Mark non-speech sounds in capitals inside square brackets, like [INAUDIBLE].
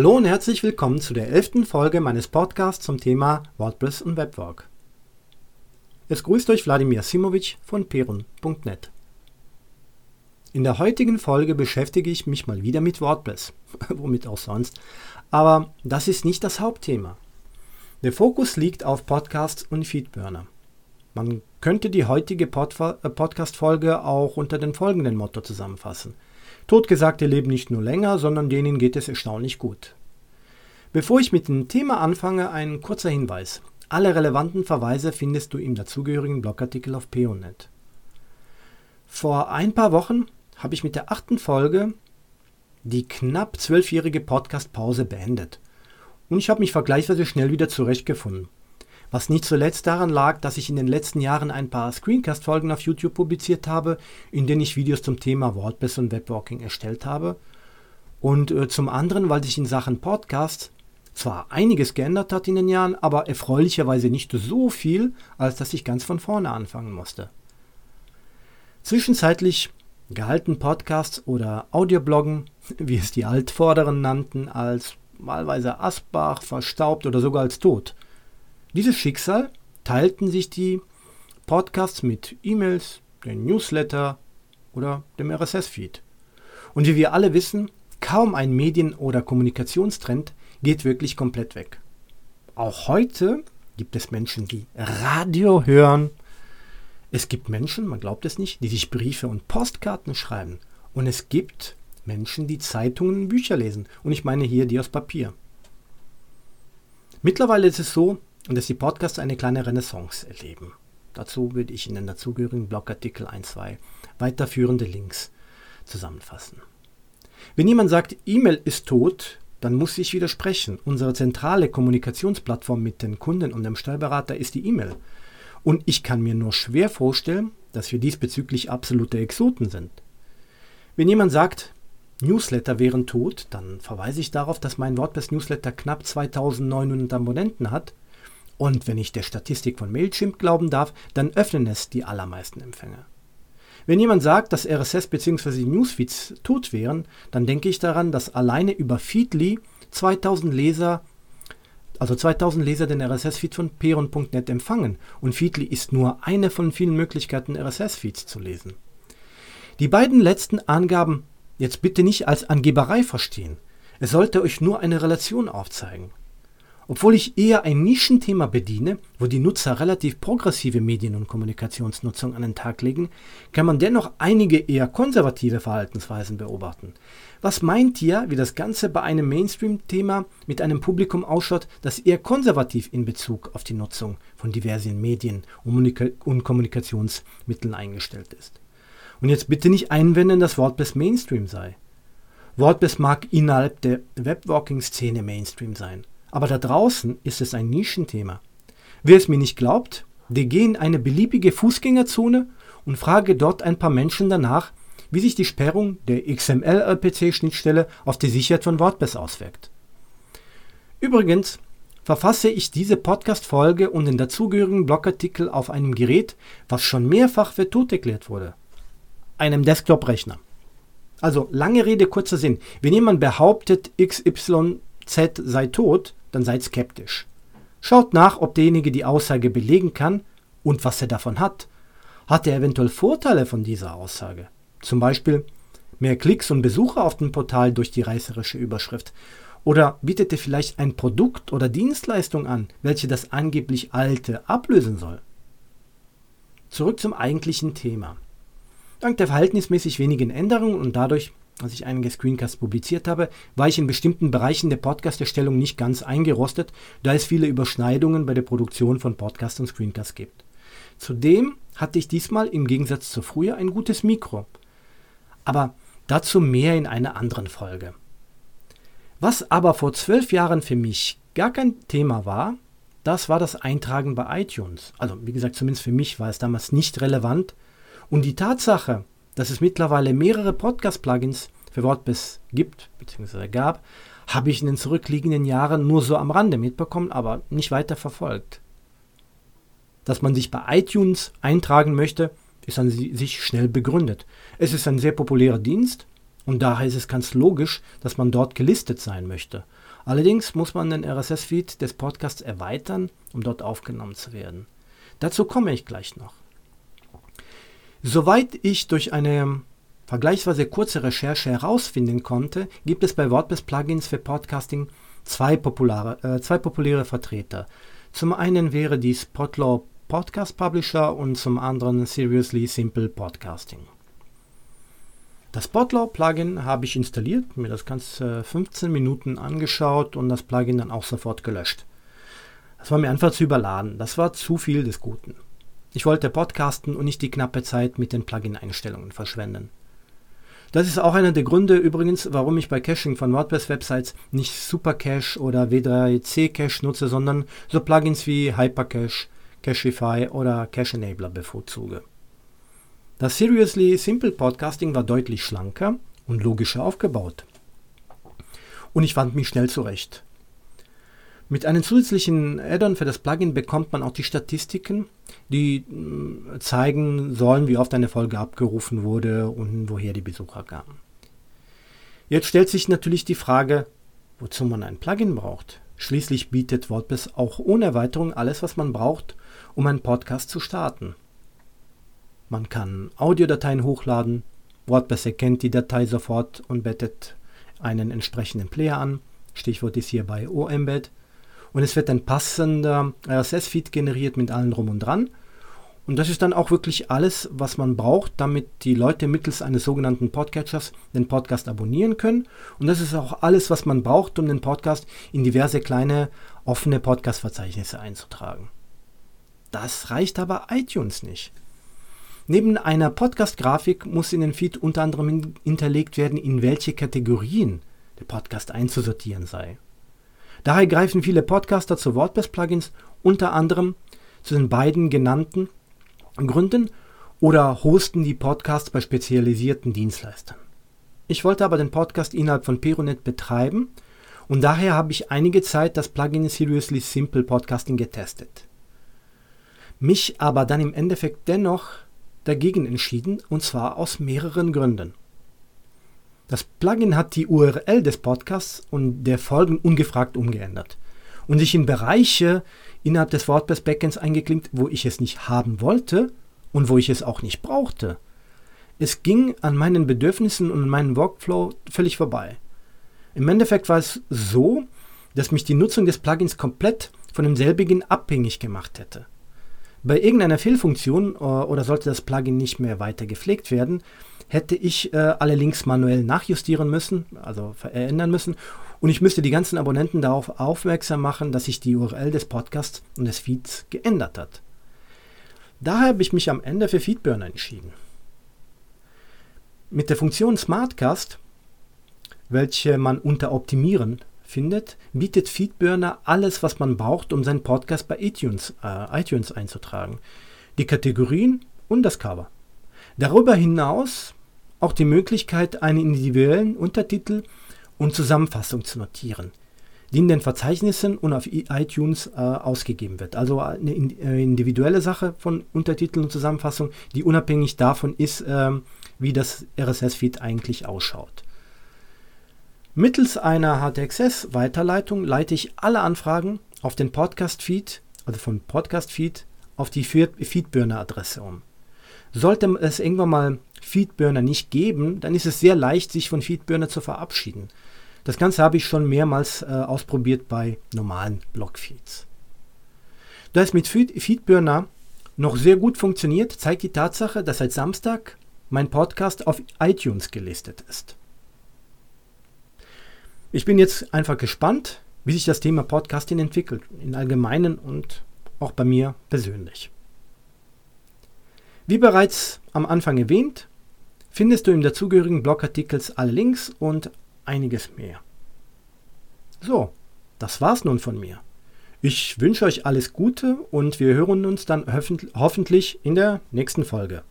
Hallo und herzlich willkommen zu der elften Folge meines Podcasts zum Thema WordPress und Webwork. Es grüßt euch Wladimir Simovic von perun.net. In der heutigen Folge beschäftige ich mich mal wieder mit WordPress, [LAUGHS] womit auch sonst, aber das ist nicht das Hauptthema. Der Fokus liegt auf Podcasts und Feedburner. Man könnte die heutige Pod äh, Podcast-Folge auch unter den folgenden Motto zusammenfassen. Totgesagte leben nicht nur länger, sondern denen geht es erstaunlich gut. Bevor ich mit dem Thema anfange, ein kurzer Hinweis. Alle relevanten Verweise findest du im dazugehörigen Blogartikel auf peonet. Vor ein paar Wochen habe ich mit der achten Folge die knapp zwölfjährige Podcast-Pause beendet. Und ich habe mich vergleichsweise schnell wieder zurechtgefunden. Was nicht zuletzt daran lag, dass ich in den letzten Jahren ein paar Screencast-Folgen auf YouTube publiziert habe, in denen ich Videos zum Thema WordPress und Webwalking erstellt habe. Und äh, zum anderen, weil sich in Sachen Podcast zwar einiges geändert hat in den Jahren, aber erfreulicherweise nicht so viel, als dass ich ganz von vorne anfangen musste. Zwischenzeitlich gehalten Podcasts oder Audiobloggen, [LAUGHS] wie es die Altvorderen nannten, als wahlweise Asbach, verstaubt oder sogar als tot. Dieses Schicksal teilten sich die Podcasts mit E-Mails, dem Newsletter oder dem RSS-Feed. Und wie wir alle wissen, kaum ein Medien- oder Kommunikationstrend geht wirklich komplett weg. Auch heute gibt es Menschen, die Radio hören. Es gibt Menschen, man glaubt es nicht, die sich Briefe und Postkarten schreiben. Und es gibt Menschen, die Zeitungen und Bücher lesen. Und ich meine hier die aus Papier. Mittlerweile ist es so, dass die Podcasts eine kleine Renaissance erleben. Dazu würde ich in den dazugehörigen Blogartikel ein, zwei weiterführende Links zusammenfassen. Wenn jemand sagt, E-Mail ist tot, dann muss ich widersprechen. Unsere zentrale Kommunikationsplattform mit den Kunden und dem Steuerberater ist die E-Mail. Und ich kann mir nur schwer vorstellen, dass wir diesbezüglich absolute Exoten sind. Wenn jemand sagt, Newsletter wären tot, dann verweise ich darauf, dass mein WordPress-Newsletter knapp 2900 Abonnenten hat. Und wenn ich der Statistik von Mailchimp glauben darf, dann öffnen es die allermeisten Empfänger. Wenn jemand sagt, dass RSS bzw. Newsfeeds tot wären, dann denke ich daran, dass alleine über Feedly 2000 Leser, also 2000 Leser den RSS-Feed von peron.net empfangen und Feedly ist nur eine von vielen Möglichkeiten, RSS-Feeds zu lesen. Die beiden letzten Angaben jetzt bitte nicht als Angeberei verstehen. Es sollte euch nur eine Relation aufzeigen. Obwohl ich eher ein Nischenthema bediene, wo die Nutzer relativ progressive Medien- und Kommunikationsnutzung an den Tag legen, kann man dennoch einige eher konservative Verhaltensweisen beobachten. Was meint ihr, wie das Ganze bei einem Mainstream-Thema mit einem Publikum ausschaut, das eher konservativ in Bezug auf die Nutzung von diversen Medien und Kommunikationsmitteln eingestellt ist? Und jetzt bitte nicht einwenden, dass WordPress Mainstream sei. WordPress mag innerhalb der Webwalking-Szene Mainstream sein, aber da draußen ist es ein Nischenthema. Wer es mir nicht glaubt, der gehe in eine beliebige Fußgängerzone und frage dort ein paar Menschen danach, wie sich die Sperrung der XML-RPC-Schnittstelle auf die Sicherheit von WordPress auswirkt. Übrigens verfasse ich diese Podcast-Folge und den dazugehörigen Blogartikel auf einem Gerät, was schon mehrfach für tot erklärt wurde einem Desktop-Rechner. Also lange Rede, kurzer Sinn. Wenn jemand behauptet, XYZ sei tot, dann seid skeptisch. Schaut nach, ob derjenige die Aussage belegen kann und was er davon hat. Hat er eventuell Vorteile von dieser Aussage? Zum Beispiel mehr Klicks und Besucher auf dem Portal durch die reißerische Überschrift. Oder bietet er vielleicht ein Produkt oder Dienstleistung an, welche das angeblich alte ablösen soll? Zurück zum eigentlichen Thema. Dank der verhältnismäßig wenigen Änderungen und dadurch, dass ich einige Screencasts publiziert habe, war ich in bestimmten Bereichen der Podcast-Erstellung nicht ganz eingerostet, da es viele Überschneidungen bei der Produktion von Podcasts und Screencasts gibt. Zudem hatte ich diesmal im Gegensatz zu früher ein gutes Mikro. Aber dazu mehr in einer anderen Folge. Was aber vor zwölf Jahren für mich gar kein Thema war, das war das Eintragen bei iTunes. Also wie gesagt, zumindest für mich war es damals nicht relevant, und die Tatsache, dass es mittlerweile mehrere Podcast-Plugins für WordPress gibt bzw. gab, habe ich in den zurückliegenden Jahren nur so am Rande mitbekommen, aber nicht weiter verfolgt. Dass man sich bei iTunes eintragen möchte, ist an sich schnell begründet. Es ist ein sehr populärer Dienst, Und daher ist es ganz logisch, dass man dort gelistet sein möchte. Allerdings muss man den RSS-Feed des Podcasts erweitern, um dort aufgenommen zu werden. Dazu komme ich gleich noch. Soweit ich durch eine vergleichsweise kurze Recherche herausfinden konnte, gibt es bei WordPress-Plugins für Podcasting zwei, populare, äh, zwei populäre Vertreter. Zum einen wäre dies Potlaw Podcast Publisher und zum anderen Seriously Simple Podcasting. Das Potlaw Plugin habe ich installiert, mir das Ganze 15 Minuten angeschaut und das Plugin dann auch sofort gelöscht. Das war mir einfach zu überladen, das war zu viel des Guten. Ich wollte podcasten und nicht die knappe Zeit mit den Plugin-Einstellungen verschwenden. Das ist auch einer der Gründe übrigens, warum ich bei Caching von WordPress-Websites nicht Supercache oder W3C Cache nutze, sondern so Plugins wie Hypercache, Cachify oder Cache Enabler bevorzuge. Das Seriously Simple Podcasting war deutlich schlanker und logischer aufgebaut. Und ich fand mich schnell zurecht. Mit einem zusätzlichen Add-on für das Plugin bekommt man auch die Statistiken, die mm, zeigen sollen, wie oft eine Folge abgerufen wurde und woher die Besucher kamen. Jetzt stellt sich natürlich die Frage, wozu man ein Plugin braucht. Schließlich bietet WordPress auch ohne Erweiterung alles, was man braucht, um einen Podcast zu starten. Man kann Audiodateien hochladen, WordPress erkennt die Datei sofort und bettet einen entsprechenden Player an. Stichwort ist hierbei OEmbed und es wird ein passender RSS-Feed generiert mit allem drum und dran. Und das ist dann auch wirklich alles, was man braucht, damit die Leute mittels eines sogenannten Podcatchers den Podcast abonnieren können. Und das ist auch alles, was man braucht, um den Podcast in diverse kleine offene Podcast-Verzeichnisse einzutragen. Das reicht aber iTunes nicht. Neben einer Podcast-Grafik muss in den Feed unter anderem hinterlegt werden, in welche Kategorien der Podcast einzusortieren sei. Daher greifen viele Podcaster zu WordPress-Plugins unter anderem zu den beiden genannten Gründen oder hosten die Podcasts bei spezialisierten Dienstleistern. Ich wollte aber den Podcast innerhalb von Peronet betreiben und daher habe ich einige Zeit das Plugin Seriously Simple Podcasting getestet. Mich aber dann im Endeffekt dennoch dagegen entschieden und zwar aus mehreren Gründen. Das Plugin hat die URL des Podcasts und der Folgen ungefragt umgeändert und sich in Bereiche innerhalb des WordPress Backends eingeklinkt, wo ich es nicht haben wollte und wo ich es auch nicht brauchte. Es ging an meinen Bedürfnissen und meinem Workflow völlig vorbei. Im Endeffekt war es so, dass mich die Nutzung des Plugins komplett von demselbigen abhängig gemacht hätte. Bei irgendeiner Fehlfunktion äh, oder sollte das Plugin nicht mehr weiter gepflegt werden, hätte ich äh, alle Links manuell nachjustieren müssen, also verändern müssen. Und ich müsste die ganzen Abonnenten darauf aufmerksam machen, dass sich die URL des Podcasts und des Feeds geändert hat. Daher habe ich mich am Ende für Feedburner entschieden. Mit der Funktion Smartcast, welche man unter Optimieren findet, bietet Feedburner alles, was man braucht, um seinen Podcast bei iTunes, äh, iTunes einzutragen. Die Kategorien und das Cover. Darüber hinaus auch die Möglichkeit, einen individuellen Untertitel und Zusammenfassung zu notieren, die in den Verzeichnissen und auf iTunes äh, ausgegeben wird. Also eine äh, individuelle Sache von Untertitel und Zusammenfassung, die unabhängig davon ist, äh, wie das RSS-Feed eigentlich ausschaut. Mittels einer HTXS-Weiterleitung leite ich alle Anfragen auf den Podcast-Feed, also vom Podcast-Feed, auf die Feedburner-Adresse um. Sollte es irgendwann mal Feedburner nicht geben, dann ist es sehr leicht, sich von Feedburner zu verabschieden. Das Ganze habe ich schon mehrmals äh, ausprobiert bei normalen Blogfeeds. Da es mit Feedburner noch sehr gut funktioniert, zeigt die Tatsache, dass seit Samstag mein Podcast auf iTunes gelistet ist. Ich bin jetzt einfach gespannt, wie sich das Thema Podcasting entwickelt, im Allgemeinen und auch bei mir persönlich. Wie bereits am Anfang erwähnt, findest du im dazugehörigen Blogartikels alle Links und einiges mehr. So, das war's nun von mir. Ich wünsche euch alles Gute und wir hören uns dann hoffentlich in der nächsten Folge.